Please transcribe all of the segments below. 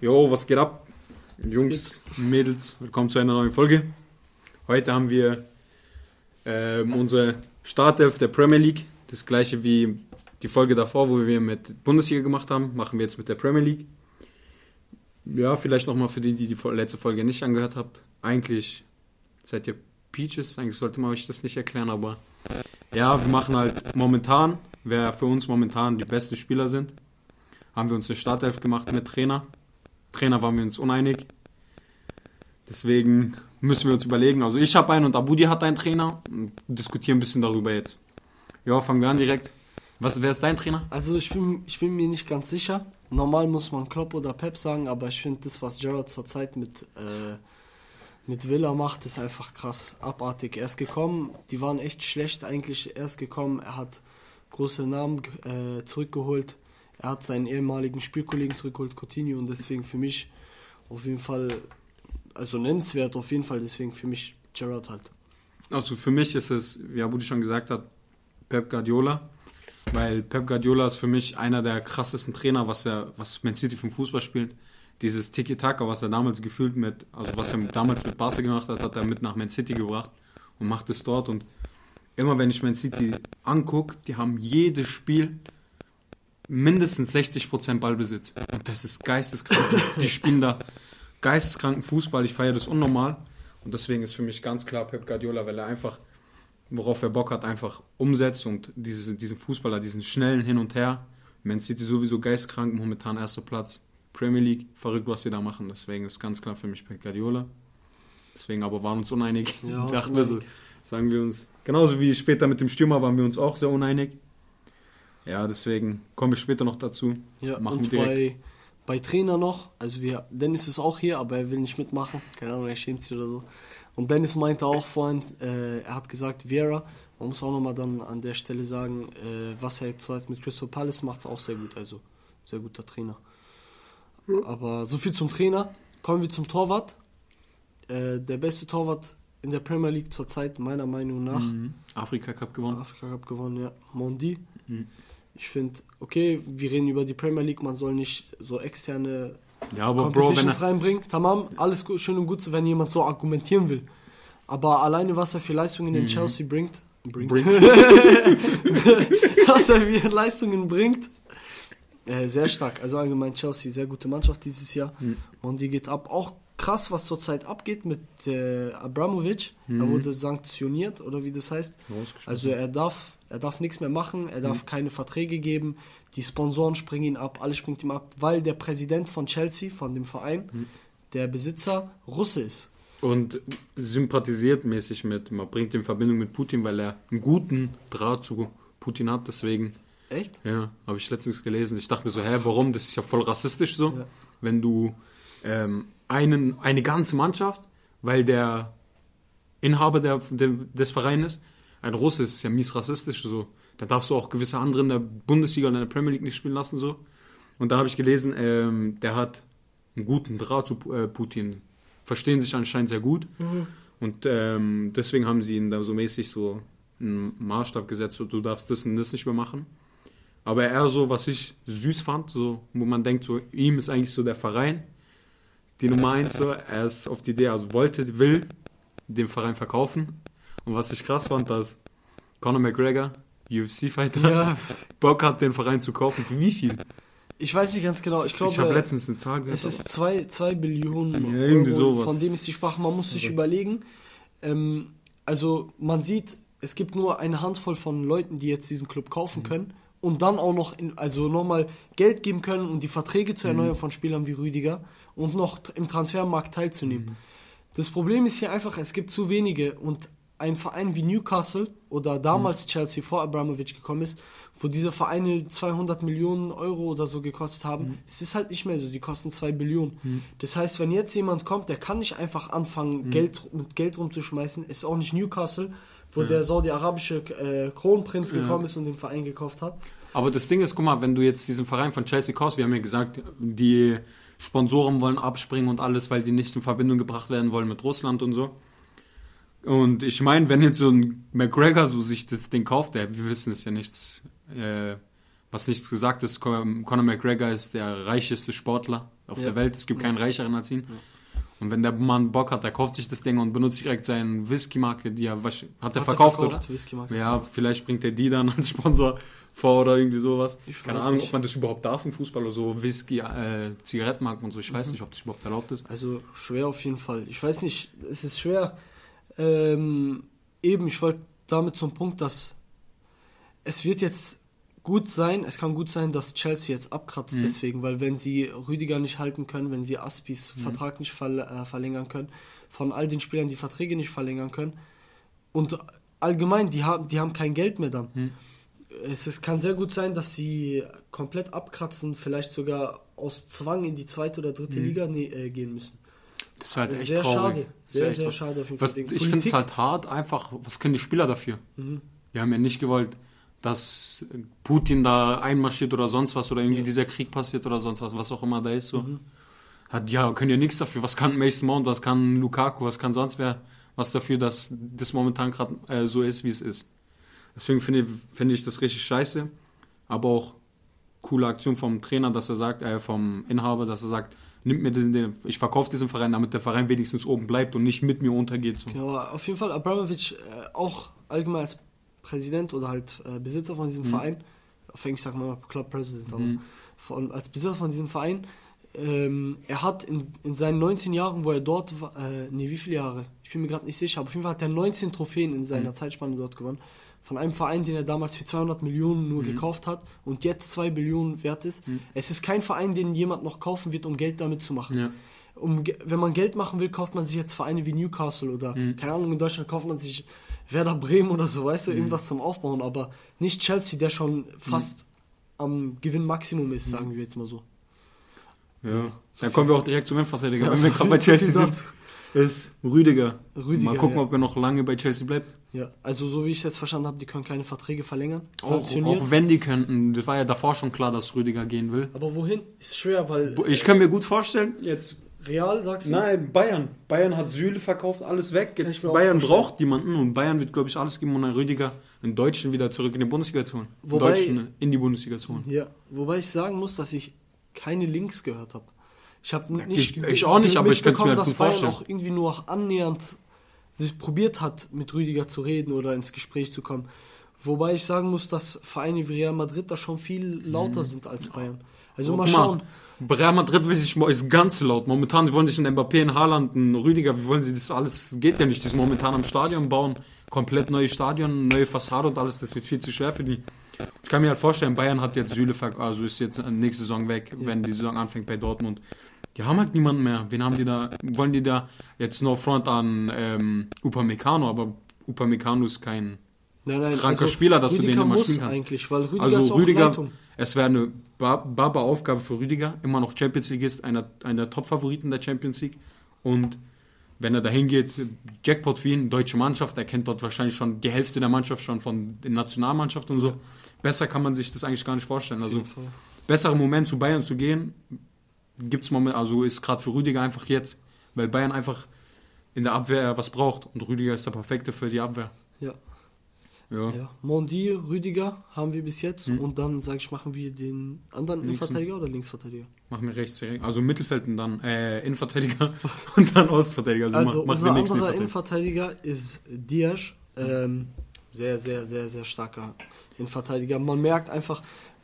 Jo, was geht ab? Jungs, Mädels, willkommen zu einer neuen Folge. Heute haben wir ähm, unsere Startelf der Premier League. Das gleiche wie die Folge davor, wo wir mit Bundesliga gemacht haben, machen wir jetzt mit der Premier League. Ja, vielleicht nochmal für die, die die letzte Folge nicht angehört habt. Eigentlich seid ihr Peaches, eigentlich sollte man euch das nicht erklären, aber ja, wir machen halt momentan, wer für uns momentan die besten Spieler sind, haben wir uns eine Startelf gemacht mit Trainer. Trainer waren wir uns uneinig. Deswegen müssen wir uns überlegen. Also ich habe einen und Abudi hat einen Trainer. Diskutieren ein bisschen darüber jetzt. Ja, fangen wir an direkt. Was, wer ist dein Trainer? Also ich bin, ich bin mir nicht ganz sicher. Normal muss man Klopp oder Pep sagen, aber ich finde das, was Gerrard zurzeit mit, äh, mit Villa macht, ist einfach krass, abartig. Er ist gekommen, die waren echt schlecht eigentlich. Er ist gekommen, er hat große Namen äh, zurückgeholt. Er hat seinen ehemaligen Spielkollegen zurückgeholt, Coutinho, und deswegen für mich auf jeden Fall, also nennenswert auf jeden Fall, deswegen für mich Gerrard halt. Also für mich ist es, wie Abudi schon gesagt hat, Pep Guardiola. Weil Pep Guardiola ist für mich einer der krassesten Trainer, was er, was Man City vom Fußball spielt. Dieses Tiki-Taka, was er damals gefühlt mit, also was er damals mit Barca gemacht hat, hat er mit nach Man City gebracht und macht es dort. Und immer wenn ich Man City angucke, die haben jedes Spiel mindestens 60% Ballbesitz. Und das ist geisteskrank. die spielen da geisteskranken Fußball. Ich feiere das unnormal. Und deswegen ist für mich ganz klar Pep Guardiola, weil er einfach, worauf er Bock hat, einfach umsetzt und diese, diesen Fußballer, diesen schnellen Hin und Her. Man City sowieso geistkrank, momentan erster Platz. Premier League, verrückt, was sie da machen. Deswegen ist ganz klar für mich Pep Guardiola. Deswegen aber waren uns uneinig. Ja, Dachten wir so, sagen wir uns. Genauso wie später mit dem Stürmer waren wir uns auch sehr uneinig. Ja, deswegen kommen wir später noch dazu. Ja, Machen und wir direkt. bei, bei Trainer noch, also wir, Dennis ist auch hier, aber er will nicht mitmachen. Keine Ahnung, er schämt sich oder so. Und Dennis meinte auch vorhin, äh, er hat gesagt, Vieira, man muss auch nochmal dann an der Stelle sagen, äh, was er zurzeit mit Crystal Palace macht, ist auch sehr gut. Also, sehr guter Trainer. Aber so viel zum Trainer. Kommen wir zum Torwart. Äh, der beste Torwart in der Premier League zurzeit, meiner Meinung nach. Mhm. Afrika Cup gewonnen. Afrika Cup gewonnen, ja. Mondi. Mhm. Ich finde, okay, wir reden über die Premier League, man soll nicht so externe Ja, aber Bro, wenn er, reinbringen. Tamam, alles gut, schön und gut, wenn jemand so argumentieren will. Aber alleine, was er für Leistungen in Chelsea bringt, bringt, Bringt. was er für Leistungen bringt, äh, sehr stark. Also allgemein Chelsea, sehr gute Mannschaft dieses Jahr. Und die geht ab. Auch krass, was zurzeit abgeht mit äh, Abramovic. Er wurde sanktioniert, oder wie das heißt. Also er darf, er darf nichts mehr machen, er darf keine Verträge geben, die Sponsoren springen ihn ab, alles springt ihm ab, weil der Präsident von Chelsea, von dem Verein, der Besitzer Russe ist. und sympathisiert mäßig mit, man bringt ihn in Verbindung mit Putin, weil er einen guten Draht zu Putin hat, deswegen, Echt? ja, habe ich letztens gelesen. Ich dachte mir so, hä, warum? Das ist ja voll rassistisch so, Ja. wenn du ähm, einen, eine ganze Mannschaft, weil der Inhaber der, der, des Vereins ist, ein Russe ist ja mies rassistisch so. Da darfst du auch gewisse andere in der Bundesliga oder in der Premier League nicht spielen lassen so. Und da habe ich gelesen, ähm, der hat einen guten Draht zu äh, Putin. Verstehen sich anscheinend sehr gut. Und ähm, deswegen haben sie ihn da so mäßig so einen Maßstab gesetzt, so, du darfst das und das nicht mehr machen. Aber eher so, was ich süß fand, so, wo man denkt, so, ihm ist eigentlich so der Verein, die Nummer eins, so, er ist auf die Idee, also wollte, will den Verein verkaufen. Und was ich krass fand, dass Conor McGregor, UFC-Fighter, Ja. Bock hat, den Verein zu kaufen. Für wie viel? Ich weiß nicht ganz genau. Ich glaube, ich habe letztens eine Zahl gehört. es ist zwei, zwei Billionen Ja, irgendwie Euro, sowas. von dem ist die Sprache. Man muss sich überlegen. Ähm, also man sieht, es gibt nur eine Handvoll von Leuten, die jetzt diesen Club Mhm. kaufen können und dann auch noch, in, also nochmal Geld geben können, um die Verträge zu Mhm. erneuern von Spielern wie Rüdiger und noch im Transfermarkt teilzunehmen. Mhm. Das Problem ist hier einfach, es gibt zu wenige und ein Verein wie Newcastle oder damals Chelsea vor Abramovich gekommen ist, wo diese Vereine 200 Millionen Euro oder so gekostet haben, es ist halt nicht mehr so, die kosten 2 Billionen. Das heißt, wenn jetzt jemand kommt, der kann nicht einfach anfangen, Geld, mit Geld rumzuschmeißen, ist auch nicht Newcastle, wo der saudi-arabische äh, Kronprinz gekommen ist und den Verein gekauft hat. Aber das Ding ist, guck mal, wenn du jetzt diesen Verein von Chelsea kaufst, wir haben ja gesagt, die Sponsoren wollen abspringen und alles, weil die nicht in Verbindung gebracht werden wollen mit Russland und so. Und ich meine, wenn jetzt so ein McGregor so sich das Ding kauft, der, wir wissen es ja nichts, äh, was nichts gesagt ist, Conor McGregor ist der reicheste Sportler auf ja. der Welt. Es gibt keinen reicheren als ihn. Ja. Und wenn der Mann Bock hat, der kauft sich das Ding und benutzt direkt seine Whisky-Marke, die er, was, hat er verkauft, verkauft, oder? Ja, vielleicht bringt er die dann als Sponsor vor oder irgendwie sowas. Ich Keine Ahnung, nicht. ob man das überhaupt darf im Fußball oder so Whisky, äh, Zigarettenmarken und so. Ich mhm. weiß nicht, ob das überhaupt erlaubt ist. Also schwer auf jeden Fall. Ich weiß nicht, es ist schwer. Ähm, eben, ich wollte damit zum Punkt, dass es wird jetzt gut sein, es kann gut sein, dass Chelsea jetzt abkratzt mhm. deswegen, weil wenn sie Rüdiger nicht halten können, wenn sie Aspis mhm. Vertrag nicht verl äh, verlängern können, von all den Spielern die Verträge nicht verlängern können und allgemein, die haben, die haben kein Geld mehr dann. Mhm. Es, es kann sehr gut sein, dass sie komplett abkratzen, vielleicht sogar aus Zwang in die zweite oder dritte mhm. Liga ne, äh, gehen müssen. Das wäre halt echt sehr traurig. Schade. Sehr, sehr, sehr schade auf jeden Fall. Was, ich finde es halt hart, einfach, was können die Spieler dafür? Mhm. Wir haben ja nicht gewollt, dass Putin da einmarschiert oder sonst was oder irgendwie ja. dieser Krieg passiert oder sonst was, was auch immer da ist. So. Mhm. Hat, ja, können ja nichts dafür. Was kann Mason Mount, was kann Lukaku, was kann sonst wer was dafür, dass das momentan gerade äh, so ist, wie es ist. Deswegen finde ich, find ich das richtig scheiße. Aber auch coole Aktion vom Trainer, dass er sagt, äh, vom Inhaber, dass er sagt, nimmt mir den, den ich verkaufe diesen Verein, damit der Verein wenigstens oben bleibt und nicht mit mir untergeht. So. Genau, auf jeden Fall Abramovic äh, auch allgemein als Präsident oder halt äh, Besitzer von diesem mhm. Verein, auf Englisch sagt man mal Club President, aber mhm. von, als Besitzer von diesem Verein, ähm, er hat in, in seinen 19 Jahren, wo er dort war, äh, nee, wie viele Jahre? Ich bin mir gerade nicht sicher, aber auf jeden Fall hat er 19 Trophäen in seiner mhm. Zeitspanne dort gewonnen. Von einem Verein, den er damals für 200 Millionen nur mhm. gekauft hat und jetzt 2 Billionen wert ist. Mhm. Es ist kein Verein, den jemand noch kaufen wird, um Geld damit zu machen. Ja. Um, wenn man Geld machen will, kauft man sich jetzt Vereine wie Newcastle oder, mhm. keine Ahnung, in Deutschland kauft man sich Werder Bremen oder so, weißt du, mhm. irgendwas zum Aufbauen, aber nicht Chelsea, der schon fast mhm. am Gewinnmaximum ist, sagen wir jetzt mal so. Ja, so dann kommen wir auch direkt zum Endverteidiger, ja, wenn wir gerade bei Chelsea sind. Ist Rüdiger. Rüdiger. Mal gucken, ja. ob er noch lange bei Chelsea bleibt. Ja, also so wie ich jetzt verstanden habe, die können keine Verträge verlängern. Auch, auch, wenn die könnten. Das war ja davor schon klar, dass Rüdiger gehen will. Aber wohin? Ist schwer, weil. Ich kann mir gut vorstellen, jetzt Real, sagst du? Nein, Bayern. Bayern hat Süle verkauft, alles weg. Jetzt Bayern braucht jemanden und Bayern wird, glaube ich, alles geben, um einen Rüdiger, einen Deutschen wieder zurück in die Bundesliga zu holen. Wobei, Deutschen in die Bundesliga zu holen. Ja, wobei ich sagen muss, dass ich keine Links gehört habe. Ich habe nicht. Ich, ich, auch nicht, aber ich könnte mir halt dass Bayern vorstellen. auch irgendwie nur annähernd sich probiert hat, mit Rüdiger zu reden oder ins Gespräch zu kommen. Wobei ich sagen muss, dass Vereine wie Real Madrid da schon viel lauter mhm. sind als Bayern. Also mal schauen. Mal. Real Madrid will sich ist ganz laut. Momentan wollen sich ein Mbappé, ein Haaland, ein Rüdiger, wie wollen sie das alles? Geht ja nicht. Die sind momentan am Stadion bauen, komplett neue Stadion, neue Fassade und alles. Das wird viel zu schwer für die. Ich kann mir halt vorstellen, Bayern hat jetzt Süle, also ist jetzt nächste Saison weg, ja. wenn die Saison anfängt bei Dortmund. Die haben halt niemanden mehr. Wen haben die da? Wollen die da jetzt no front an ähm, Upamecano, aber Upamecano ist kein nein, nein, kranker also Spieler, dass Rüdiger du den immer spielen kannst. eigentlich, weil Rüdiger also ist auch Rüdiger, Leitung. Es wäre eine barbe Aufgabe für Rüdiger, immer noch Champions League ist, einer, einer der Top-Favoriten der Champions League. Und wenn er dahin geht, Jackpot für ihn, deutsche Mannschaft, er kennt dort wahrscheinlich schon die Hälfte der Mannschaft schon von der Nationalmannschaft und so. Besser kann man sich das eigentlich gar nicht vorstellen. Also besserer Moment zu Bayern zu gehen, gibt es Moment, also ist gerade für Rüdiger einfach jetzt, weil Bayern einfach in der Abwehr was braucht und Rüdiger ist der perfekte für die Abwehr. Ja. Ja. ja. Mondi, Rüdiger haben wir bis jetzt hm. und dann, sage ich, machen wir den anderen Linksen. Innenverteidiger oder Linksverteidiger? Machen wir rechts, also Mittelfeld und dann äh, Innenverteidiger und dann Ostverteidiger. Also, also mach, unser anderer Innenverteidiger ist Diaz, ähm, sehr, sehr, sehr, sehr starker Innenverteidiger. Man merkt einfach,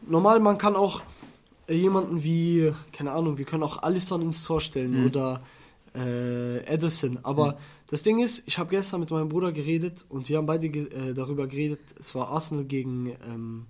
normal, man kann auch jemanden wie, keine Ahnung, wir können auch Alisson ins Tor stellen mhm. oder äh, Edison, aber mhm das Ding ist, ich habe gestern mit meinem Bruder geredet und wir haben beide ge äh, darüber geredet. Es war Arsenal gegen, ähm,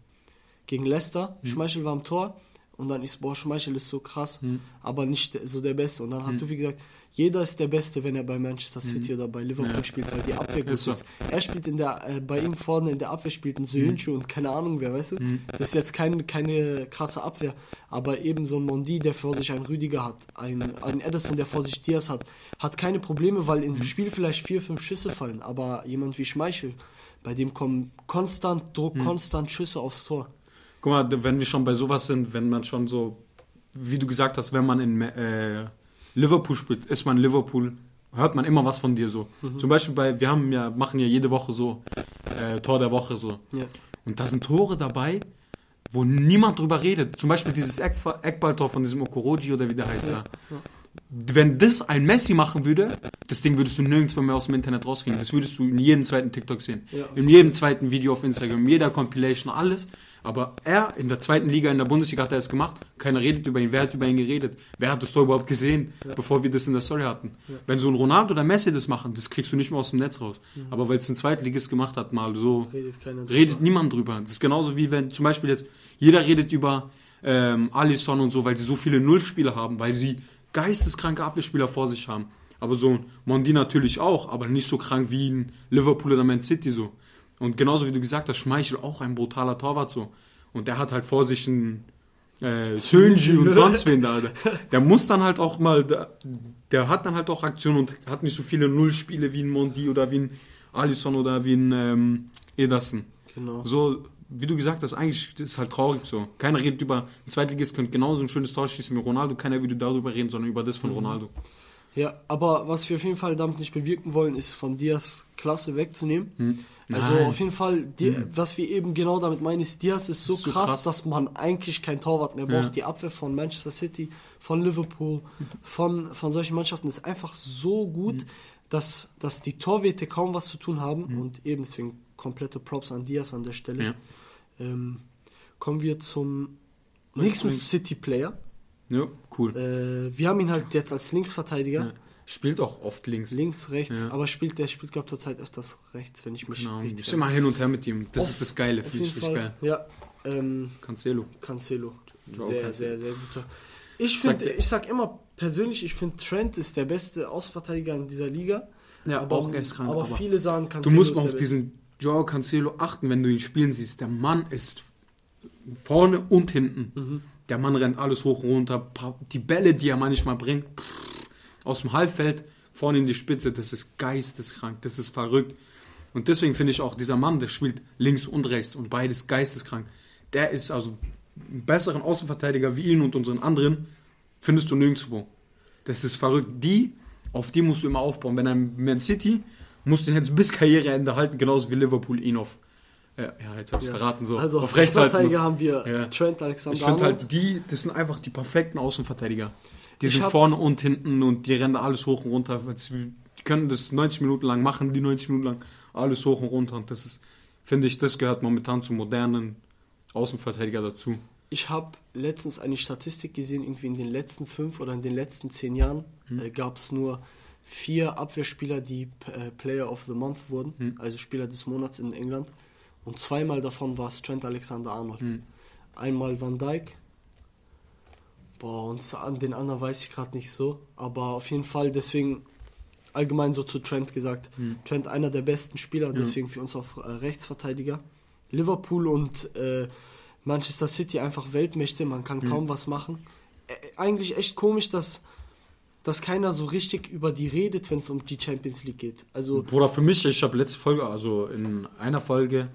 gegen Leicester. Mhm. Schmeichel war am Tor und dann ist, boah, Schmeichel ist so krass, mhm. aber nicht so der Beste. Und dann hat mhm. Tufi gesagt, jeder ist der Beste, wenn er bei Manchester City mhm. oder bei Liverpool ja. spielt, weil die Abwehr gut ist. ist. Er spielt in der, äh, bei ihm vorne in der Abwehr spielt ein Soyuncu mhm. und keine Ahnung wer, weißt du? Mhm. Das ist jetzt kein, keine krasse Abwehr, aber eben so ein Mondi, der vor sich einen Rüdiger hat, ein, ein Edison, der vor sich Diaz hat, hat keine Probleme, weil im mhm. Spiel vielleicht vier, fünf Schüsse fallen, aber jemand wie Schmeichel, bei dem kommen konstant Druck, mhm. konstant Schüsse aufs Tor. Guck mal, wenn wir schon bei sowas sind, wenn man schon so, wie du gesagt hast, wenn man in äh, Liverpool spielt, ist man Liverpool, hört man immer was von dir so. Mhm. Zum Beispiel bei, wir haben ja, machen ja jede Woche so äh, Tor der Woche so. Ja. Und da sind Tore dabei, wo niemand drüber redet. Zum Beispiel dieses Eck Eckballtor von diesem Okoroji oder wie der heißt Ja, da. Wenn das ein Messi machen würde, das Ding würdest du nirgendwo mehr aus dem Internet rauskriegen. Das würdest du in jedem zweiten TikTok sehen. Ja. in jedem zweiten Video auf Instagram, in jeder Compilation, alles. Aber er in der zweiten Liga, in der Bundesliga hat er es gemacht. Keiner redet über ihn. Wer hat über ihn geredet? Wer hat das Tor überhaupt gesehen, bevor wir das in der Story hatten? Wenn so ein Ronaldo oder Messi das machen, das kriegst du nicht mehr aus dem Netz raus. Aber weil es ein Zweitligist gemacht hat, mal so, Redet drüber. redet niemand drüber. Das ist genauso wie wenn zum Beispiel jetzt jeder redet über ähm, Alisson und so, weil sie so viele Nullspieler haben, weil sie geisteskranke Abwehrspieler vor sich haben. Aber so ein Mondi natürlich auch, aber nicht so krank wie ein Liverpool oder Man City so. Und genauso wie du gesagt hast, Schmeichel auch ein brutaler Torwart so. Und der hat halt vor sich einen äh, Sönji und sonst wen da. Der, muss dann halt auch mal, der, der hat dann halt auch Aktionen und hat nicht so viele Nullspiele wie ein Mondi oder wie ein Alisson oder wie ein ähm, Ederson. Genau. So, wie du gesagt hast, eigentlich ist halt traurig so. Keiner redet über, ein Zweitligist könnte genauso ein schönes Tor schießen wie Ronaldo, keiner würde darüber reden, sondern über das von Mhm. Ronaldo. Ja, aber was wir auf jeden Fall damit nicht bewirken wollen, ist von Diaz Klasse wegzunehmen. Also Nein. auf jeden Fall, die, was wir eben genau damit meinen, ist, Diaz ist so, So krass, krass. dass man eigentlich kein Torwart mehr braucht. Ja. Die Abwehr von Manchester City, von Liverpool, von, von solchen Mannschaften ist einfach so gut, Mhm. dass, dass die Torwerte kaum was zu tun haben und eben deswegen komplette Props an Diaz an der Stelle. Ja. Ähm, kommen wir zum nächsten. City-Player. Ja, cool. Äh, wir haben ihn halt jetzt als Linksverteidiger. Ja. Spielt auch oft links. Links, rechts, Ja. aber spielt der spielt glaube zurzeit öfters rechts, wenn ich mich Genau. richtig Ist immer hin und her mit ihm. Das Auf- ist das Geile, finde ich richtig geil. Ja, ähm, Cancelo. Cancelo. Sehr, Cancelo. sehr, sehr guter. Ich Sag finde, dir- ich sag immer persönlich, ich finde Trent ist der beste Außenverteidiger in dieser Liga. Ja, aber, auch geistkrank, aber, aber viele sagen Du Cancelo musst ist mal auf diesen Joao Cancelo achten, wenn du ihn spielen siehst. Der Mann ist vorne und hinten. Mhm. Der Mann rennt alles hoch runter. Die Bälle, die er manchmal bringt, aus dem Halbfeld vorne in die Spitze, das ist geisteskrank, das ist verrückt. Und deswegen finde ich auch, dieser Mann, der spielt links und rechts und beides geisteskrank. Der ist also einen besseren Außenverteidiger wie ihn und unseren anderen, findest du nirgendwo. Das ist verrückt. Die, auf die musst du immer aufbauen. Wenn ein Man City, musst du ihn jetzt bis Karriereende halten, genauso wie Liverpool ihn auf, äh, ja, jetzt habe ich es Ja. verraten, so, also auf muss. Rechtsverteidiger haben wir Ja. Trent Alexander Ich finde halt, die, das sind einfach die perfekten Außenverteidiger. Die Ich sind vorne und hinten und die rennen alles hoch und runter. Die können das 90 Minuten lang machen, die 90 Minuten lang alles hoch und runter. Und das ist, finde ich, das gehört momentan zum modernen Außenverteidiger dazu. Ich habe letztens eine Statistik gesehen, irgendwie in den letzten fünf oder in den letzten zehn Jahren Hm. äh, gab es nur vier Abwehrspieler, die äh, Player of the Month wurden, Hm. also Spieler des Monats in England. Und zweimal davon war es Trent Alexander-Arnold. Hm. Einmal Van Dijk. Boah, und an den anderen weiß ich gerade nicht so. Aber auf jeden Fall, deswegen allgemein so zu Trent gesagt. Hm. Trent einer der besten Spieler, deswegen für uns auch äh, Rechtsverteidiger. Liverpool und äh, Manchester City einfach Weltmächte, man kann Hm. kaum was machen. Äh, eigentlich echt komisch, dass, dass keiner so richtig über die redet, wenn es um die Champions League geht. Also, Bruder, für mich, ich habe letzte Folge, also in einer Folge,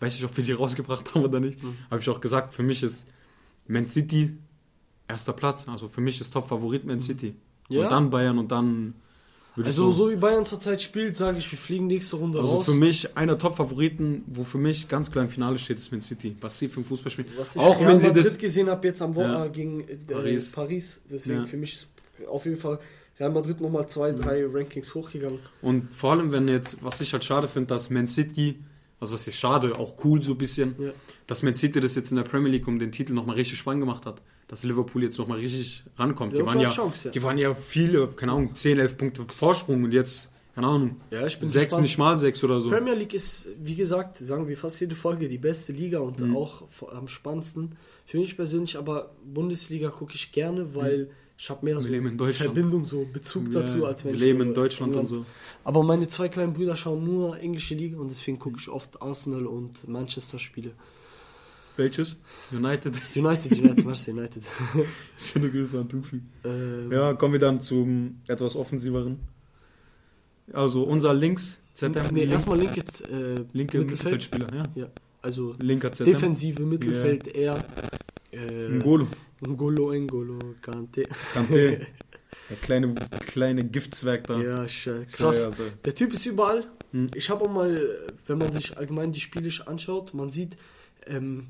weiß nicht, ob wir die rausgebracht haben oder nicht, Hm. habe ich auch gesagt, für mich ist Man City erster Platz. Also für mich ist Top-Favorit Man City. Ja? Und dann Bayern und dann würde ich also so wie Bayern zurzeit spielt, sage ich, wir fliegen nächste Runde Also raus. für mich einer Top-Favoriten, wo für mich ganz klar im Finale steht, ist Man City. Was sie für den Fußball spielen. Was ich Auch wenn sie Madrid das. gesehen habe jetzt am Wochenende Ja. gegen äh, Paris. Paris. Deswegen Ja. für mich ist auf jeden Fall Real Madrid nochmal zwei, drei Rankings hochgegangen. Und vor allem, wenn jetzt, was ich halt schade finde, dass Man City, also was ist schade, auch cool so ein bisschen, Ja. dass Man City das jetzt in der Premier League um den Titel nochmal richtig spannend gemacht hat. Dass Liverpool jetzt nochmal richtig rankommt. Die waren, ja, Chance, ja. die waren ja viele, keine Ahnung, 10, 11 Punkte Vorsprung und jetzt, keine Ahnung, Ja, ich bin sechs, gespannt. nicht mal sechs oder so. Premier League ist, wie gesagt, sagen wir fast jede Folge die beste Liga und Mhm. auch am spannendsten. Für mich persönlich aber Bundesliga gucke ich gerne, weil ich habe mehr so. Verbindung, so Bezug dazu, Ja, als wenn wir ich leben so in Deutschland und England- so. Aber meine zwei kleinen Brüder schauen nur englische Liga und deswegen gucke ich oft Arsenal und Manchester Spiele. Welches? United. United, United, Manchester United. Schöne Grüße an Tufi. ähm, Ja, kommen wir dann zum etwas offensiveren. Also unser Links, ZM, nee, erstmal linke, äh, linke Mittelfeld. Mittelfeldspieler, ja. Ja, also Linker ZM. defensive Mittelfeld eher. Äh, Ngolo. Ngolo, Ngolo, Kante. Kante. Der kleine, kleine Giftzwerg da. Ja, sch- krass. Also. Der Typ ist überall. Hm. Ich habe auch mal, wenn man sich allgemein die Spiele anschaut, man sieht, ähm,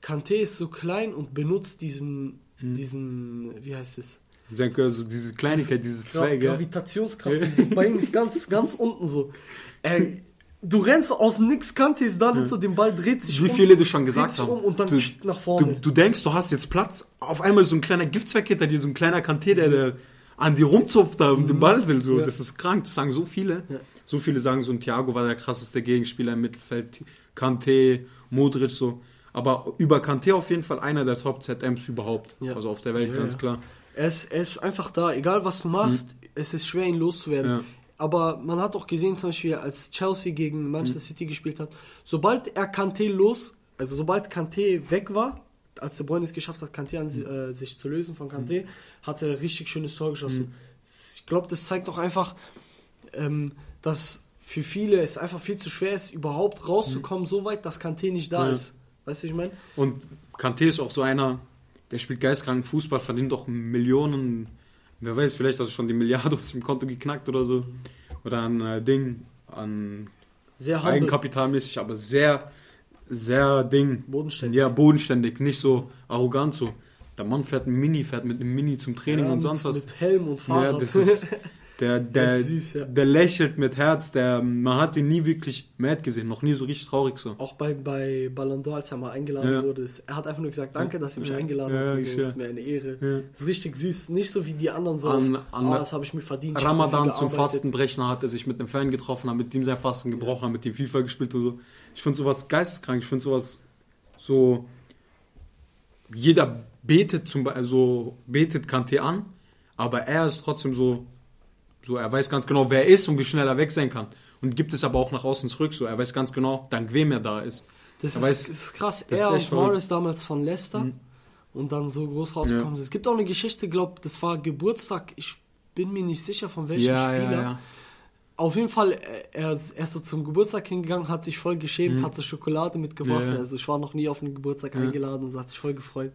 Kanté ist so klein und benutzt diesen, Mhm. diesen, wie heißt es? Also diese Kleinigkeit, dieses Gra Zwei, gell? Gravitationskraft. bei ihm ist ganz, ganz unten so. Ey, du rennst aus nix, ist da, nimmt so den Ball, dreht sich Wie um, viele du schon gesagt hast. um und dann du, nach vorne. Du, du denkst, du hast jetzt Platz. Auf einmal so ein kleiner Giftzweck hinter dir, so ein kleiner Kanté, der, der an dir rumzupft da und den Ball will. So. Mhm. Ja. Das ist krank, das sagen so viele. Ja. So viele sagen so, ein Thiago war der krasseste Gegenspieler im Mittelfeld. Kanté, Modric, so. Aber über Kanté auf jeden Fall einer der Top-ZMs überhaupt. Ja. Also auf der Welt, ganz klar. Er ist, er ist einfach da, egal was du machst, es ist schwer, ihn loszuwerden. Aber man hat auch gesehen, zum Beispiel, als Chelsea gegen Manchester City gespielt hat, sobald er Kanté los, also sobald Kanté weg war, als De Bruyne es geschafft hat, Kanté an, si- äh, sich zu lösen von Kanté, hat er ein richtig schönes Tor geschossen. Ich glaube, das zeigt doch einfach, ähm, dass für viele es einfach viel zu schwer ist, überhaupt rauszukommen, so weit, dass Kanté nicht da Ja. ist. Weißt du, wie ich meine? Und Kanté ist auch so einer, der spielt geistkranken Fußball, verdient doch Millionen, wer weiß, vielleicht hast du schon die Milliarde auf dem Konto geknackt oder so. Oder an äh, Ding, an Sehr humble, eigenkapitalmäßig, aber sehr, sehr Ding. bodenständig. Ja, bodenständig, nicht so arrogant so. Der Mann fährt ein Mini, fährt mit einem Mini zum Training Ja, und mit, sonst was. Mit Helm und Ja, Fahrrad. das ist, der, der, Das süß, ja. der lächelt mit Herz, der, man hat ihn nie wirklich mad gesehen, noch nie so richtig traurig so. Auch bei, bei Ballon d'Or, als er mal eingeladen Ja. wurde, ist, er hat einfach nur gesagt, danke, dass ihr mich Ja. eingeladen habt. und ich- So, ja. ist mir eine Ehre. Das ist richtig süß. Nicht so wie die anderen so, An- auf, an- ah, das habe ich mir verdient. Ramadan zum. Fastenbrechen hat er sich mit einem Fan getroffen, hat mit ihm sein Fasten gebrochen, hat mit ihm FIFA gespielt und so. Ich finde sowas geisteskrank, ich finde sowas so. Jeder betet zum Be- also betet Kanté an, aber er ist trotzdem so, so, er weiß ganz genau, wer er ist und wie schnell er weg sein kann. Und gibt es aber auch nach außen zurück, so, er weiß ganz genau, dank wem er da ist. Das ist, weiß- ist krass. das er ist und Morris. Mhm. damals von Leicester und dann so groß rausgekommen sind. Es gibt auch eine Geschichte, glaube das war Geburtstag, ich bin mir nicht sicher von welchem Ja, Spieler. ja, ja. Auf jeden Fall, äh, er ist, er ist so zum Geburtstag hingegangen, hat sich voll geschämt, hat so Schokolade mitgebracht. Mhm. Ja, ja. Also ich war noch nie auf einen Geburtstag eingeladen und so hat sich voll gefreut.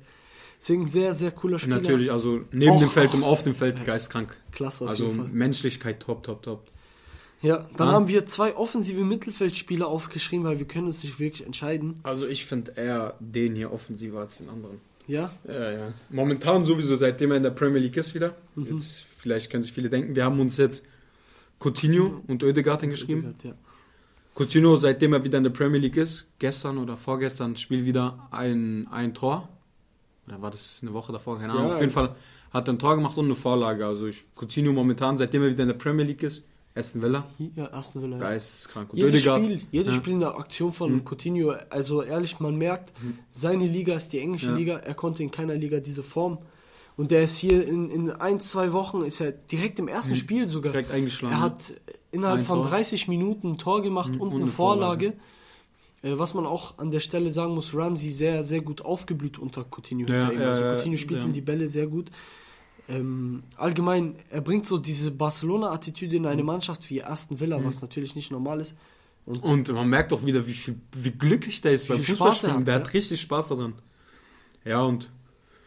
Deswegen sehr, sehr cooler Spieler. Natürlich, also neben Auch- dem Feld und auf dem Feld geistkrank. Klasse auf Also jeden Fall. Menschlichkeit top, top, top. Ja, dann Ja. haben wir zwei offensive Mittelfeldspieler aufgeschrieben, weil wir können uns nicht wirklich entscheiden. Also ich finde eher den hier offensiver als den anderen. Ja, Ja, ja. Momentan sowieso, seitdem er in der Premier League ist wieder. Mhm. Jetzt, vielleicht können sich viele denken, wir haben uns jetzt Coutinho und Oedegaard hingeschrieben. Ja. Coutinho, seitdem er wieder in der Premier League ist, gestern oder vorgestern, spielt wieder ein, ein Tor. Oder war das eine Woche davor? Keine Ahnung. Ja. Auf jeden Fall hat er ein Tor gemacht und eine Vorlage. Also ich, Coutinho momentan, seitdem er wieder in der Premier League ist, Aston Villa, Ja, Aston Villa. Ja. geisteskrank. Und Jedes Spiel, jedes ja. Spiel eine Aktion von Coutinho. Also ehrlich, man merkt, seine Liga ist die englische Ja. Liga. Er konnte in keiner Liga diese Form. Und der ist hier in, in ein, zwei Wochen, ist er direkt im ersten Spiel sogar. direkt eingeschlagen. Er hat innerhalb Ein von Tor. 30 Minuten ein Tor gemacht und, und eine eine Vorlage. Äh, Was man auch an der Stelle sagen muss, Ramsey sehr, sehr gut aufgeblüht unter Coutinho. Ja, hinter ihm. ja, also Coutinho spielt ja. ihm die Bälle sehr gut. Ähm, allgemein, er bringt so diese Barcelona-Attitüde in eine Mannschaft wie Aston Villa, Mhm. was natürlich nicht normal ist. Und Und man merkt auch wieder, wie, viel, wie glücklich der ist beim Fußballspielen. hat, Der ja. hat richtig Spaß daran. Ja, und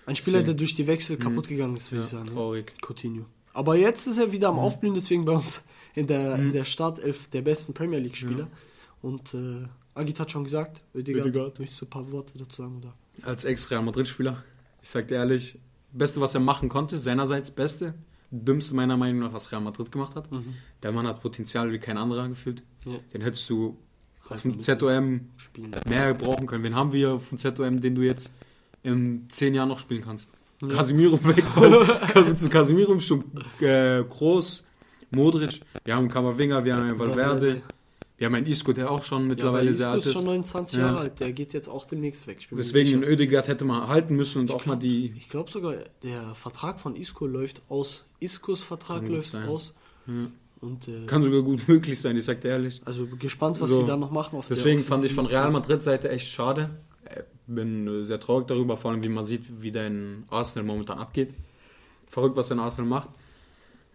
ein Spieler, der durch die Wechsel kaputt gegangen ist, würde ich sagen. Traurig. Coutinho. Aber jetzt ist er wieder Mhm. am Aufblühen, deswegen bei uns in der, in der Startelf der besten Premier League-Spieler. Und äh, Agit hat schon gesagt, Ödegaard, möchtest du ein paar Worte dazu sagen? Oder? Als Ex-Real Madrid-Spieler, ich sag dir ehrlich, Beste, was er machen konnte, seinerseits Beste, Dümmste meiner Meinung nach, was Real Madrid gemacht hat. Der Mann hat Potenzial wie kein anderer gefühlt. Ja. Den hättest du auf Halt dem nicht ZOM Spielen. mehr brauchen können. Wen haben wir auf dem ZOM, den du jetzt in zehn Jahren noch spielen kannst? Casemiro weg, willst du Casemiro im Sturm, äh, Groß, Modric, wir haben Kamavinga, wir haben Valverde, Valverde. Wir haben einen Isco, der auch schon Ja, mittlerweile aber sehr Isco alt ist ist. schon 29 Ja. Jahre alt, der geht jetzt auch demnächst weg. Ich Deswegen sicher. den Ödegaard hätte man halten müssen und auch mal die. Ich glaube sogar, der Vertrag von Isco läuft aus. Iscos Vertrag Kann läuft sein. aus. Und äh, Kann sogar gut möglich sein, ich sag dir ehrlich. also gespannt, was So. sie da noch machen. Auf der Deswegen fand ich von Real. Madrid Seite echt schade. Äh, Bin äh, sehr traurig darüber, vor allem wie man sieht, wie der in Arsenal momentan abgeht. Verrückt, was er in Arsenal macht.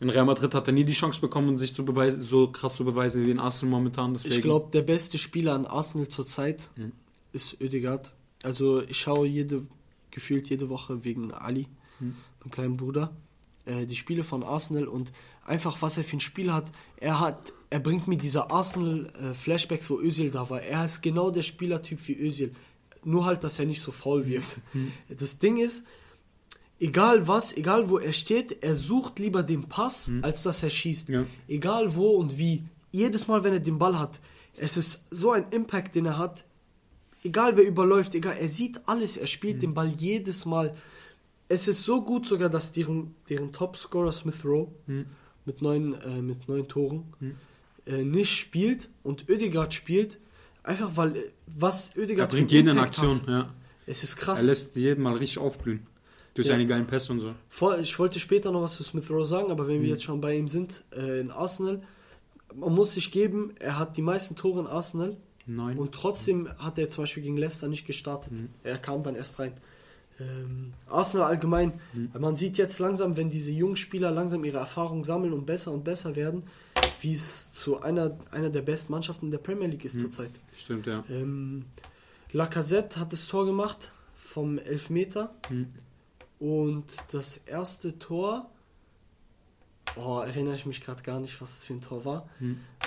In Real Madrid hat er nie die Chance bekommen, sich zu beweisen, so krass zu beweisen wie in Arsenal momentan. Deswegen. Ich glaube, der beste Spieler an Arsenal zurzeit Mhm. ist Ödegaard. Also ich schaue jede, gefühlt jede Woche wegen Ali, Mhm. meinem kleinen Bruder, äh, die Spiele von Arsenal und einfach was er für ein Spiel hat. Er hat, er bringt mir diese Arsenal äh, Flashbacks, wo Özil da war. Er ist genau der Spielertyp wie Özil. nur halt, dass er nicht so faul wirkt. Das Ding ist, egal was, egal wo er steht, er sucht lieber den Pass, als dass er schießt. Ja. Egal wo und wie. Jedes Mal, wenn er den Ball hat, es ist so ein Impact, den er hat. Egal wer überläuft, egal, er sieht alles, er spielt den Ball jedes Mal. Es ist so gut sogar, dass deren, deren Topscorer Smith Rowe mit neun, äh, mit neun Toren äh, nicht spielt und Oedegaard spielt, einfach weil äh, was Er Oedegaard bringt jeden in Aktion, hat. ja. Es ist Er krass. lässt jeden mal richtig aufblühen. Durch Ja. seine geilen Pässe und so. Vor, ich wollte später noch was zu Smith Rowe sagen, aber wenn Mhm. wir jetzt schon bei ihm sind, äh, in Arsenal, man muss sich geben, er hat die meisten Tore in Arsenal Neun. und trotzdem hat er zum Beispiel gegen Leicester nicht gestartet. Mhm. Er kam dann erst rein. Ähm, Arsenal allgemein, Mhm. man sieht jetzt langsam, wenn diese jungen Spieler langsam ihre Erfahrung sammeln und besser und besser werden, wie es zu einer, einer der besten Mannschaften in der Premier League Mhm. ist zurzeit. Stimmt, ja. Ähm, Lacazette hat das Tor gemacht vom Elfmeter. Und das erste Tor, oh, erinnere ich mich gerade gar nicht, was es für ein Tor war.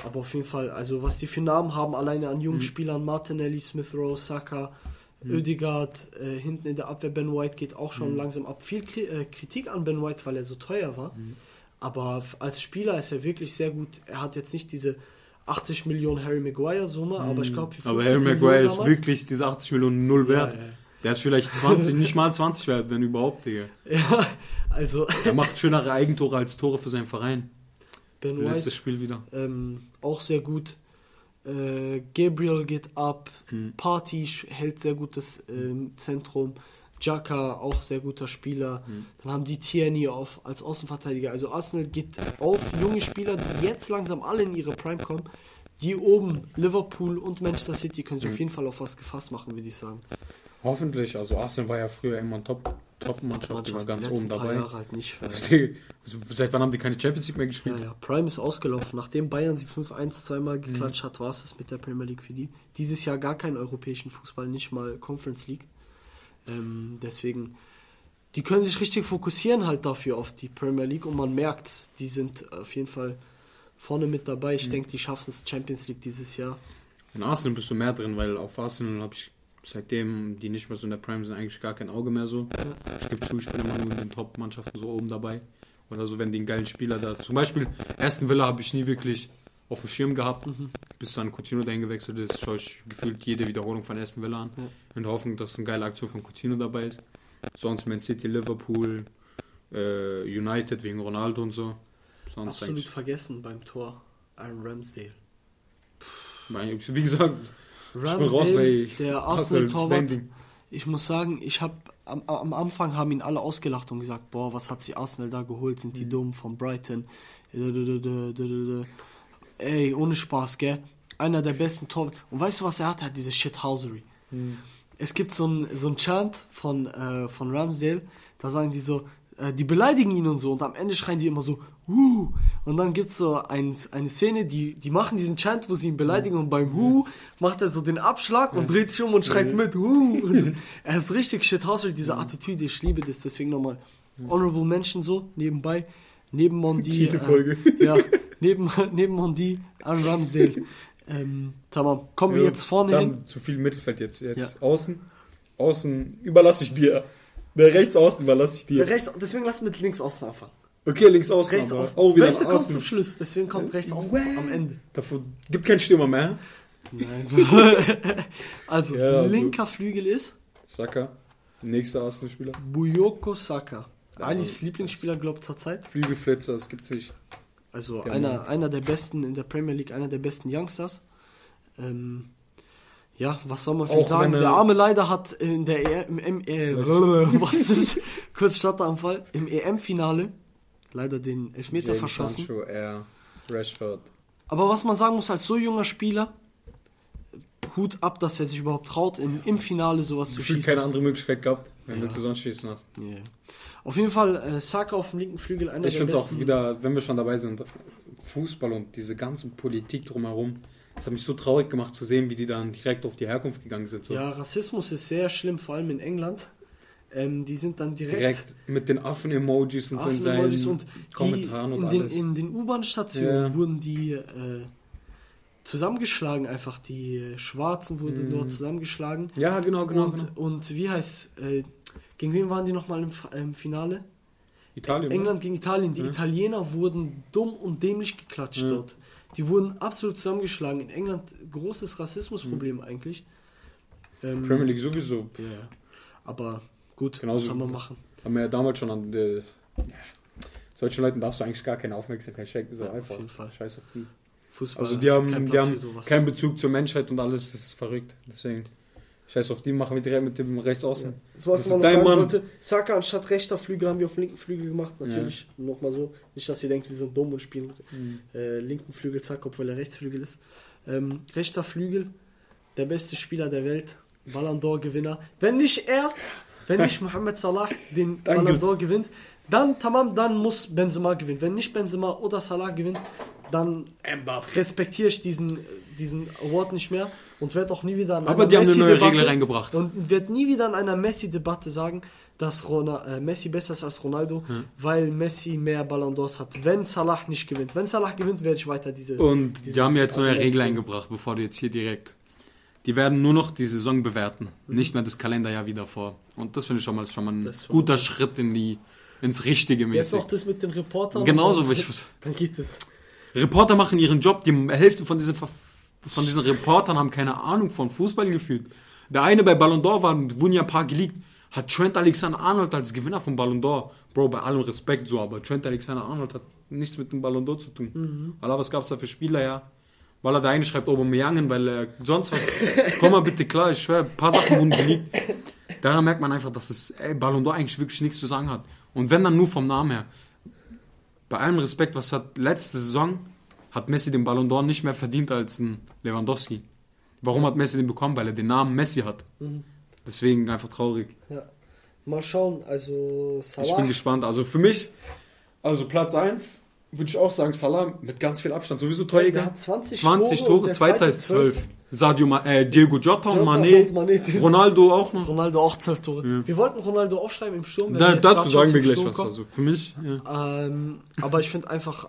Aber auf jeden Fall, also was die für Namen haben, alleine an jungen Spielern, Martinelli, Smith Rowe, Saka, Oedegaard, äh, hinten in der Abwehr Ben White geht auch schon langsam ab. Viel Kri äh, Kritik an Ben White, weil er so teuer war. Aber f- als Spieler ist er wirklich sehr gut. Er hat jetzt nicht diese 80 Millionen Harry Maguire Summe, aber ich glaube, Aber 50 Harry Maguire ist wirklich diese 80 Millionen null wert. Ja, ja. Der ist vielleicht 20, nicht mal 20 wert, wenn überhaupt, Digga. Ja, also Er macht schönere Eigentore als Tore für seinen Verein. Ben Letztes White Spiel wieder. ähm, auch sehr gut. Äh, Gabriel geht ab. Hm. Party hält sehr gutes ähm, Zentrum. Jaka auch sehr guter Spieler. Hm. Dann haben die Tierney auf als Außenverteidiger. Also Arsenal geht auf junge Spieler, die jetzt langsam alle in ihre Prime kommen. Die oben, Liverpool und Manchester City, können Hm. sich auf jeden Fall auf was gefasst machen, würde ich sagen. Hoffentlich, also Arsenal war ja früher immer ein Top, Top-Mannschaft, die war ganz die oben dabei. Halt nicht. also Seit wann haben die keine Champions League mehr Ja, gespielt? ja, Prime ist ausgelaufen. Nachdem Bayern sie 5-1 Mhm. zweimal geklatscht hat, war es das mit der Premier League für die. Dieses Jahr gar keinen europäischen Fußball, nicht mal Conference League. Ähm, deswegen, die können sich richtig fokussieren halt dafür auf die Premier League und man merkt, die sind auf jeden Fall vorne mit dabei. Mhm. Ich denke, die schaffen es Champions League dieses Jahr. In Arsenal bist du mehr drin, weil auf Arsenal habe ich seitdem die nicht mehr so in der Prime sind, eigentlich gar kein Auge mehr so. Ich gebe zu, ich bin immer nur in den Top-Mannschaften so oben dabei. Oder so, wenn die einen geilen Spieler da. Zum Beispiel Aston Villa habe ich nie wirklich auf dem Schirm gehabt. Bis dann Coutinho dahin gewechselt ist, schaue ich gefühlt jede Wiederholung von Aston Villa an. Ja. In der Hoffnung, dass eine geile Aktion von Coutinho dabei ist. Sonst Man City, Liverpool, äh, United wegen Ronaldo und so. Sonst Absolut vergessen beim Tor. Aaron Ramsdale. Wie gesagt, Ramsdale, der Arsenal Arsenal-Torwart, ich muss sagen, ich habe am, am Anfang haben ihn alle ausgelacht und gesagt, boah, was hat sich Arsenal da geholt? Sind Mhm. die dumm von Brighton? Ey, ohne Spaß, gell? Einer der besten Torwart. Und weißt du, was er hat? Er hat diese Shithousery. Mhm. Es gibt so ein, so ein Chant von, äh, von Ramsdale, da sagen die so, äh, die beleidigen ihn und so und am Ende schreien die immer so, Hu! Und dann gibt's so ein, eine Szene, die, die machen diesen Chant, wo sie ihn beleidigen und beim Hu macht er so den Abschlag und dreht sich um und schreit mit Hu! Und er ist richtig shithousery, diese Attitüde, ich liebe das, deswegen nochmal Honorable Mention so, nebenbei, neben Mondi, äh, ja, neben, neben Mondi, an Ramsdale. Ähm, tamam. Kommen wir Ja, jetzt vorne hin. Zu viel Mittelfeld jetzt. Jetzt Ja. außen. Außen überlasse ich dir. Der rechts außen überlasse ich dir. Rechts, deswegen lass mit links außen anfangen. Okay, links außen. Rechts aber außen. Oh, wieder Beste kommt zum Schluss, deswegen kommt rechts außen am Ende. Davor gibt keinen Stürmer mehr. Nein. also, Ja, also- linker Flügel ist Saka. Nächster Außenspieler. Buyoko Saka. Ja, Alis Lieblingsspieler, glaubt zur Zeit. Flügelflitzer, das gibt's nicht. Also Der einer, Mann. einer der besten in der Premier League, einer der besten Youngsters. Ähm, ja, was soll man viel Auch sagen? er- Der arme leider hat in der EM, im, äh, was ist kurz Stotteranfall im EM-Finale leider den Elfmeter James verschossen. Sancho, er, Rashford. Aber was man sagen muss, als so junger Spieler, Hut ab, dass er sich überhaupt traut, im, im Finale sowas zu schießen. keine andere Möglichkeit gehabt, wenn Ja. du sonst schießen hast. Yeah. Auf jeden Fall, äh, Saka auf dem linken Flügel, einer Ich finde es auch wieder, wenn wir schon dabei sind, Fußball und diese ganze Politik drumherum. Es hat mich so traurig gemacht zu sehen, wie die dann direkt auf die Herkunft gegangen sind. So. Ja, Rassismus ist sehr schlimm, vor allem in England. Ähm, die sind dann direkt, direkt mit den Affen-Emojis und Affen-Emojis seinen und Kommentaren und in den, alles. in den U-Bahn-Stationen Ja. wurden die, äh, zusammengeschlagen einfach. Die Schwarzen wurden dort zusammengeschlagen. Ja, genau, genau. und, genau. und wie heißt, äh, gegen wen waren die nochmal im, im Finale? Italien. England gegen Italien. Die Italiener wurden dumm und dämlich geklatscht dort. Die wurden absolut zusammengeschlagen. In England großes Rassismusproblem eigentlich. Ähm, Premier League sowieso. ja. Aber gut, Genauso- was soll man machen? Das haben wir ja damals schon an. Äh, ja. Solchen Leuten darfst du eigentlich gar keine Aufmerksamkeit schenken. So Ja, auf einfach. jeden Fall. Scheiß auf die. Fußball Also die haben, keinen die haben keinen Bezug zur Menschheit und alles. Das ist verrückt. Deswegen. Scheiß auf die, machen wir direkt mit dem rechts außen. So was Das man ist dein Mann. wollte, Saka anstatt rechter Flügel haben wir auf linken Flügel gemacht, natürlich. Nochmal so. Nicht, dass ihr denkt, wir sind dumm und spielen Mhm. äh, linken Flügel Saka, obwohl er Rechtsflügel ist. Ähm, rechter Flügel, der beste Spieler der Welt, Ballon d'Or Gewinner. Wenn nicht er, wenn nicht Mohamed Salah den Ballon d'Or gewinnt, dann tamam, dann muss Benzema gewinnen. Wenn nicht Benzema oder Salah gewinnt, dann respektiere ich diesen, diesen Award nicht mehr und werde auch nie wieder an Aber einer die haben eine neue Messi-Debatte- Regel reingebracht. und wird nie wieder in einer Messi-Debatte sagen, dass Rona, äh, Messi besser ist als Ronaldo, weil Messi mehr Ballon d'Ors hat. Wenn Salah nicht gewinnt. Wenn Salah gewinnt, werde ich weiter diese. Und die haben jetzt neue Argument Regel eingebracht, bevor du jetzt hier direkt. Die werden nur noch die Saison bewerten, Mhm. nicht mehr das Kalenderjahr wie davor. Und das finde ich schon mal, schon mal ein ist guter Schritt in die, ins Richtige Jetzt mäßig. noch das mit den Reportern. Genauso, ich- Dann geht es. Reporter machen ihren Job, die Hälfte von diesen, von diesen Reportern haben keine Ahnung von Fußball gefühlt. Der eine bei Ballon d'Or war, wurden ja ein paar geleakt, hat Trent Alexander-Arnold als Gewinner von Ballon d'Or. Bro, bei allem Respekt so, aber Trent Alexander-Arnold hat nichts mit dem Ballon d'Or zu tun. Mhm. Alter, was gab's da für Spieler, ja? Weil er da einschreibt, Aubameyang, weil er sonst was. Komm mal bitte klar, ich schwör, ein paar Sachen wurden geleakt. Daran merkt man einfach, dass es ey, Ballon d'Or eigentlich wirklich nichts zu sagen hat. Und wenn dann nur vom Namen her. Bei allem Respekt, was hat letzte Saison hat Messi den Ballon d'Or nicht mehr verdient als ein Lewandowski. Warum hat Messi den bekommen? Weil er den Namen Messi hat. Mhm. Deswegen einfach traurig. Ja. Mal schauen, also Salah. Ich bin gespannt. Also für mich, also Platz 1 würde ich auch sagen, Salah mit ganz viel Abstand. Sowieso der Torjäger. hat 20, 20 Tore, Tore, der zweiter zweite ist 12. Sadio Ma äh, Diego Jota und Jota Mané, Ronaldo auch noch. Ronaldo auch 12 Tore. Wir wollten Ronaldo aufschreiben im Sturm. Da, dazu sagen wir gleich Sturm was. kommen. Also für mich, ja. Ähm, aber ich finde einfach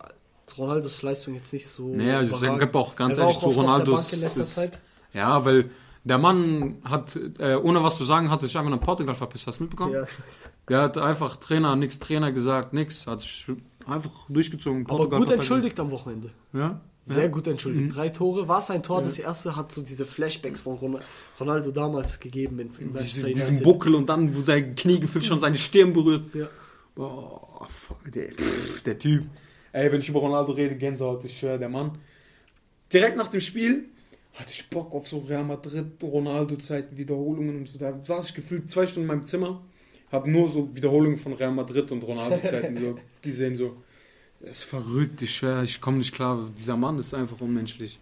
Ronaldos Leistung jetzt nicht so. Naja, ich gab auch ganz ehrlich auch zu Ronaldos. Ist-. Ja, weil der Mann hat, äh, ohne was zu sagen, hat sich einfach nach Portugal verpisst. Hast du mitbekommen? Ja, ich weiß. Der hat einfach Trainer, nix Trainer gesagt, nix. Hat sich einfach durchgezogen. Aber Portugal gut hat- entschuldigt am Wochenende. Ja. Sehr ja. gut entschuldigt. Drei Tore. War sein Tor. Das erste hat so diese Flashbacks von Ron- Ronaldo damals gegeben in, in Manchester Diesen. Buckel und dann, wo sein Knie gefühlt schon seine Stirn berührt. Ja. Boah, fuck, der, der Typ. Ey, wenn ich über Ronaldo rede, Gänsehaut, ich schwör, der Mann. Direkt nach dem Spiel hatte ich Bock auf so Real Madrid, Ronaldo-Zeiten, Wiederholungen und so. Da saß ich gefühlt zwei Stunden in meinem Zimmer, hab nur so Wiederholungen von Real Madrid und Ronaldo-Zeiten so gesehen, so. Ist verrückt, ich schwör, ich komme nicht klar. Dieser Mann ist einfach unmenschlich.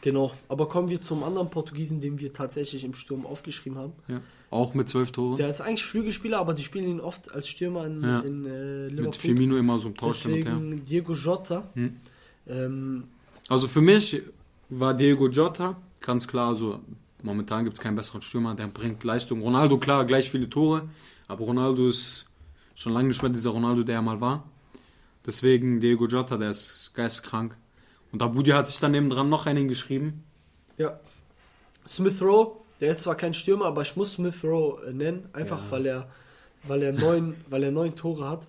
Genau. Aber kommen wir zum anderen Portugiesen, den wir tatsächlich im Sturm aufgeschrieben haben. Ja. Auch mit zwölf Toren. Der ist eigentlich Flügelspieler, aber die spielen ihn oft als Stürmer in, Ja. in äh, Liverpool. mit Firmino immer so im Tausch hin und her. Deswegen Diego Jota. Hm. Ähm, Also für mich war Diego Jota ganz klar, so momentan gibt es keinen besseren Stürmer, der bringt Leistung. Ronaldo, klar, gleich viele Tore, aber Ronaldo ist schon lange nicht mehr dieser Ronaldo, der er mal war. Deswegen Diego Jota, der ist geistkrank. Und Abudi hat sich dann nebendran noch einen geschrieben. ja. Smith Rowe, der ist zwar kein Stürmer, aber ich muss Smith Rowe äh, nennen, einfach Ja. weil er weil er neun, weil er neun Tore hat.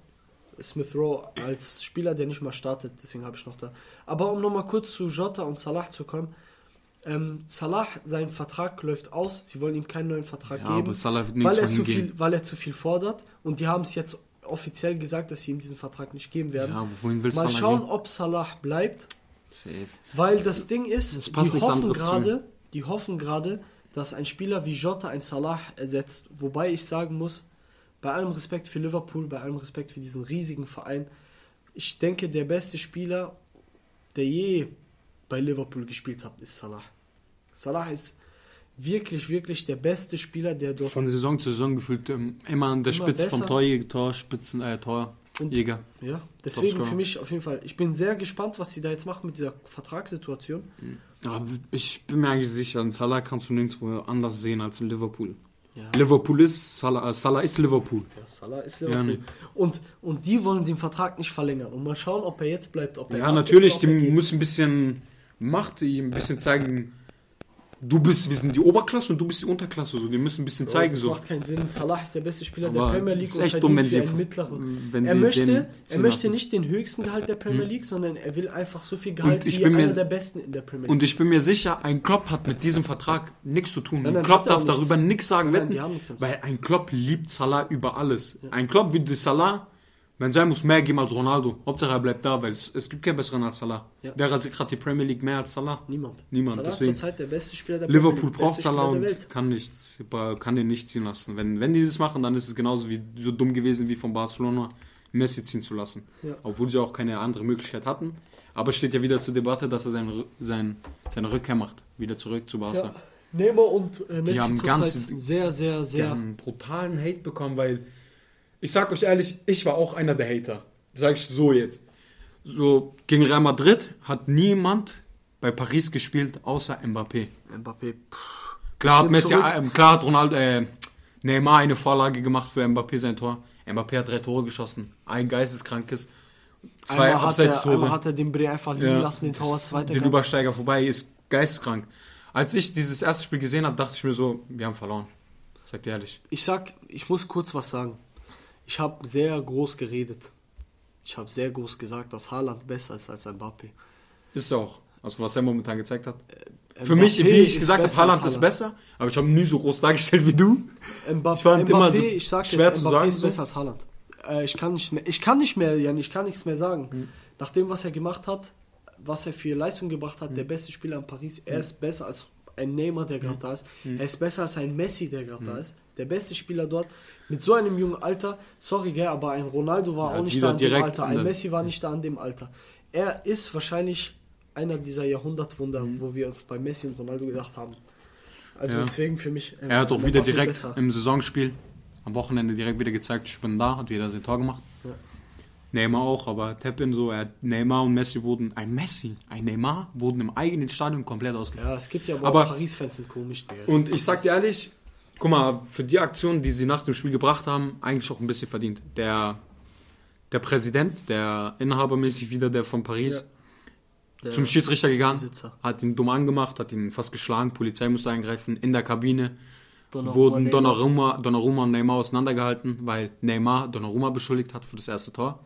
Smith Rowe als Spieler, der nicht mal startet, deswegen habe ich noch da. Aber um nochmal kurz zu Jota und Salah zu kommen. Ähm, Salah, sein Vertrag läuft aus. Sie wollen ihm keinen neuen Vertrag Ja, geben. aber Salah wird weil er, zu viel, weil er zu viel fordert. Und die haben es jetzt offiziell gesagt, dass sie ihm diesen Vertrag nicht geben werden. Ja, wohin willst Mal schauen, gehen? ob Salah bleibt. Safe. Weil das Ding ist, die hoffen gerade, die hoffen gerade, dass ein Spieler wie Jota ein Salah ersetzt. Wobei ich sagen muss, bei allem Respekt für Liverpool, bei allem Respekt für diesen riesigen Verein, ich denke, der beste Spieler, der je bei Liverpool gespielt hat, ist Salah. Salah ist wirklich, wirklich der beste Spieler, der dort Von Saison zu Saison gefühlt ähm, immer an der Immer Spitze vom besser. Torjäger, Torspitzen, äh, Torjäger. Ja, deswegen für mich auf jeden Fall. Ich bin sehr gespannt, was sie da jetzt machen mit dieser Vertragssituation. Aber ich bin mir eigentlich sicher, einen Salah kannst du nirgendwo anders sehen als in Liverpool. Ja. Liverpool ist, Salah, äh, Salah ist Liverpool. Ja, Salah ist Liverpool. Ja, und, und die wollen den Vertrag nicht verlängern. Und mal schauen, ob er jetzt bleibt. Ob er Ja, natürlich, die muss ein bisschen macht, die ein bisschen zeigen, du bist, wir sind die Oberklasse und du bist die Unterklasse, so, die müssen ein bisschen zeigen, das so. macht keinen Sinn. Salah ist der beste Spieler Aber der Premier League ist echt dumm, wenn sie- einen mittleren. wenn er sie möchte, den er möchte nicht den höchsten Gehalt der Premier League, sondern er will einfach so viel Gehalt wie mir einer s- der Besten in der Premier League. Und ich bin mir sicher, ein Klopp hat mit diesem Vertrag nichts zu tun. Nein, nein, Klopp er darf auch darüber nichts. nichts sagen, Nein, wetten, nichts weil ein Klopp liebt Salah über alles. Ein Klopp würde Salah, wenn sein muss, mehr geben als Ronaldo. Hauptsache er bleibt da, weil es, es gibt keinen besseren als Salah. Ja. Wer rasiert gerade die Premier League mehr als Salah? Niemand. Niemand, Salah deswegen. ist zurzeit der beste Spieler der Premier Liverpool League, braucht Salah und kann nichts, kann den nicht ziehen lassen. Wenn, wenn die das machen, dann ist es genauso wie so dumm gewesen wie von Barcelona, Messi ziehen zu lassen. Ja. Obwohl sie auch keine andere Möglichkeit hatten. Aber es steht ja wieder zur Debatte, dass er sein, sein, seine Rückkehr macht. Wieder zurück zu Barca. Ja. Neymar und äh, Messi haben zurzeit ganz- sehr, sehr, Die sehr. haben brutalen Hate bekommen, weil ich sag euch ehrlich, ich war auch einer der Hater. Sag ich so jetzt. So gegen Real Madrid hat niemand bei Paris gespielt, außer Mbappé. Mbappé. pff. Klar hat Messi, äh, klar hat Ronaldo, äh, Neymar eine Vorlage gemacht für Mbappé sein Tor. Mbappé hat drei Tore geschossen. Ein geisteskrankes, zwei Einmal hat, er, einmal Abseits-Tore. hat er den Bre einfach liegen Ja, lassen, den Torwart das- weiter. Den Übersteiger vorbei, ist geisteskrank. Als ich dieses erste Spiel gesehen habe, dachte ich mir so, wir haben verloren. Sag dir ehrlich. Ich sag, ich muss kurz was sagen. Ich habe sehr groß geredet. Ich habe sehr groß gesagt, dass Haaland besser ist als Mbappé. Ist auch. Also was er momentan gezeigt hat. Äh, Für mich, Mbappé wie ich gesagt habe, Haaland als ist besser, aber ich habe nie so groß dargestellt wie du. Mbappé, Ich fand Mbappé immer so ich sag schwer jetzt, zu Mbappé sagen, ist besser als Haaland. Äh, ich kann nicht mehr, ich kann nicht mehr, Jan, ich kann nichts mehr sagen. Hm. Nach dem, was er gemacht hat, was er für Leistung gebracht Hm. hat, der beste Spieler in Paris, er ist besser als ein Neymar, der gerade da ist. Er ist besser als ein Messi, der gerade da ist. Der beste Spieler dort. Mit so einem jungen Alter, sorry, gell, aber ein Ronaldo war Ja, auch nicht da an dem Alter. Ein der- Messi war nicht da an dem Alter. Er ist wahrscheinlich einer dieser Jahrhundertwunder, Hm. wo wir uns bei Messi und Ronaldo gedacht haben. Also Ja. deswegen für mich. äh, Er hat auch wieder direkt besser. im Saisonspiel am Wochenende direkt wieder gezeigt, ich bin da, hat wieder sein Tor gemacht. Ja. Neymar auch, aber Teppin so, er, Neymar und Messi wurden, ein Messi, ein Neymar, wurden im eigenen Stadion komplett ausgeführt. Ja, es gibt ja aber, Aber- Paris-Fans sind komisch. Und ich sag dir ehrlich, guck mal, für die Aktion, die sie nach dem Spiel gebracht haben, eigentlich auch ein bisschen verdient. Der, der Präsident, der inhabermäßig wieder, der von Paris, Der zum Schiedsrichter gegangen, Besitzer. hat ihn dumm angemacht, hat ihn fast geschlagen, Polizei musste eingreifen, in der Kabine Donnarumma, wurden. Donnarumma, Donnarumma und Neymar auseinandergehalten, weil Neymar Donnarumma beschuldigt hat für das erste Tor.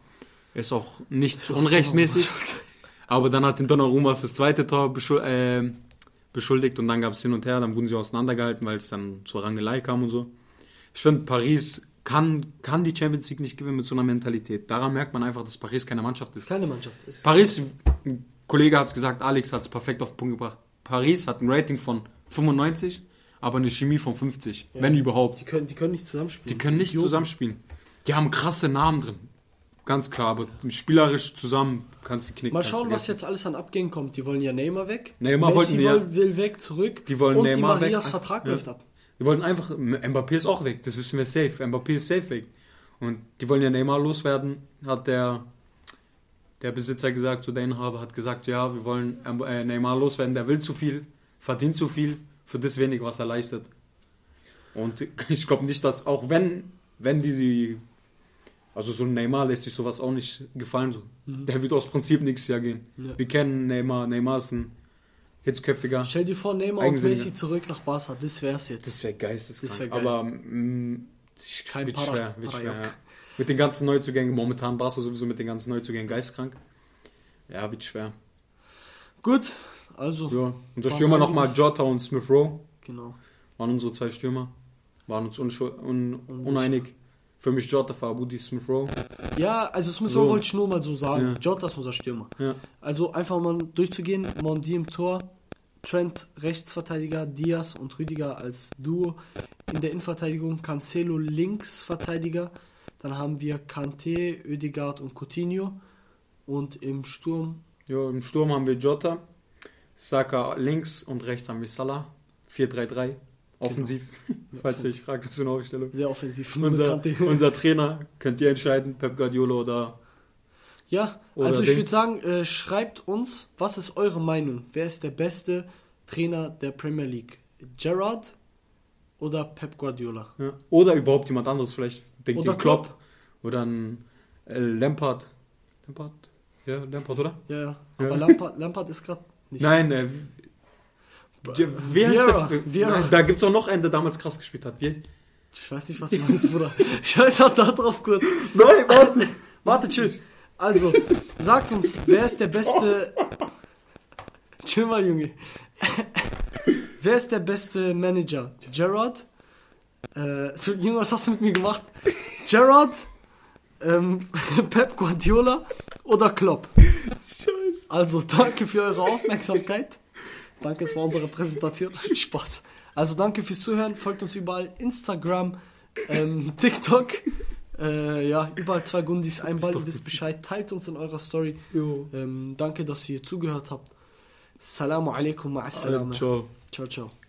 Ist auch nicht zu unrechtmäßig, aber dann hat den Donnarumma fürs zweite Tor beschul äh, beschuldigt und dann gab es hin und her, dann wurden sie auseinandergehalten, weil es dann zur Rangelei kam und so. Ich finde, Paris kann, kann die Champions League nicht gewinnen mit so einer Mentalität. Daran merkt man einfach, dass Paris keine Mannschaft ist. Kleine Mannschaft ist. Paris, ein Kollege hat es gesagt, Alex hat es perfekt auf den Punkt gebracht. Paris hat ein Rating von 95, aber eine Chemie von 50, Ja. wenn überhaupt. Die können, die können nicht Die zusammenspielen. können nicht Idioten. zusammenspielen. Die haben krasse Namen drin. Ganz klar, aber spielerisch zusammen kannst du knicken. Mal schauen, was jetzt alles an Abgängen kommt. Die wollen ja Neymar weg. Neymar Messi wollten ja- will, weg, zurück. Die wollen und Neymar die Marias weg. Vertrag Ja. läuft ab. Die wollten einfach, Mbappé ist auch weg, das wissen wir safe. Mbappé ist safe weg. Und die wollen ja Neymar loswerden, hat der, der Besitzer gesagt, so der Inhaber hat gesagt, ja, wir wollen äh, Neymar loswerden, der will zu viel, verdient zu viel für das wenig, was er leistet. Und ich glaube nicht, dass auch wenn, wenn die, die also so ein Neymar lässt sich sowas auch nicht gefallen. So. Der wird aus Prinzip nächstes Jahr gehen. Ja. Wir kennen Neymar, Neymar ist ein hitzköpfiger. Stell dir vor, Neymar und. Messi zurück nach Barca. Das wär's jetzt. Das wäre geisteskrank. Das wär geil. aber mm, ich, Kein wird Para- schwer, wird schwer ja. Mit den ganzen Neuzugängen, momentan Barca sowieso mit den ganzen Neuzugängen geistkrank. Ja, wird schwer. Gut, also. Ja. Unser Stürmer nochmal. Jota und Smith Rowe Genau. waren unsere zwei Stürmer. Waren uns un uneinig. Für mich Jota, für Abudi, Smith Rowe. Ja, also Smith So. wollte ich nur mal so sagen. Ja. Jota ist unser Stürmer. Ja. Also einfach mal durchzugehen. Mondi im Tor, Trent Rechtsverteidiger, Diaz und Rüdiger als Duo. In der Innenverteidigung Cancelo Linksverteidiger. Dann haben wir Kante, Oedegaard und Coutinho. Und im Sturm ja. Im Sturm haben wir Jota. Saka links und rechts haben wir Salah. 4-3-3. Offensiv. Falls ihr euch fragt, was für eine Aufstellung. sehr offensiv. Unser, unser Trainer, könnt ihr entscheiden, Pep Guardiola oder Ja, Oder also ich würde sagen, äh, schreibt uns, was ist eure Meinung? Wer ist der beste Trainer der Premier League? Gerrard oder Pep Guardiola? Ja. Oder überhaupt jemand anderes, vielleicht denkt Oder ihr Klopp. Oder ein äh, Lampard. Lampard? Ja, Lampard, oder? Ja, ja. Ja. Aber Lampard, Lampard ist gerade Nicht Nein, äh, ja, wer ist Vieira, der? Nein, da gibt es auch noch einen, der damals krass gespielt hat. Wie? Ich weiß nicht, was du meinst, Bruder. Scheiß hat da drauf kurz. Nein, warte. Warte, chill. Also, sagt uns, wer ist der beste. Chill mal, Junge. wer ist der beste Manager? Gerard? Äh, Junge, was hast du mit mir gemacht? Gerard? Ähm, Pep Guardiola? Oder Klopp? Scheiße. Also, danke für eure Aufmerksamkeit. Danke, es war unsere Präsentation. Spaß. Also, danke fürs Zuhören. Folgt uns überall. Instagram, ähm, TikTok. Äh, ja, überall zwei Gundis, ein Ball, ihr wisst Bescheid. Teilt uns in eurer Story. Ähm, danke, dass ihr zugehört habt. Salamu alaikum, ma'assalama. Ciao. Ciao, ciao.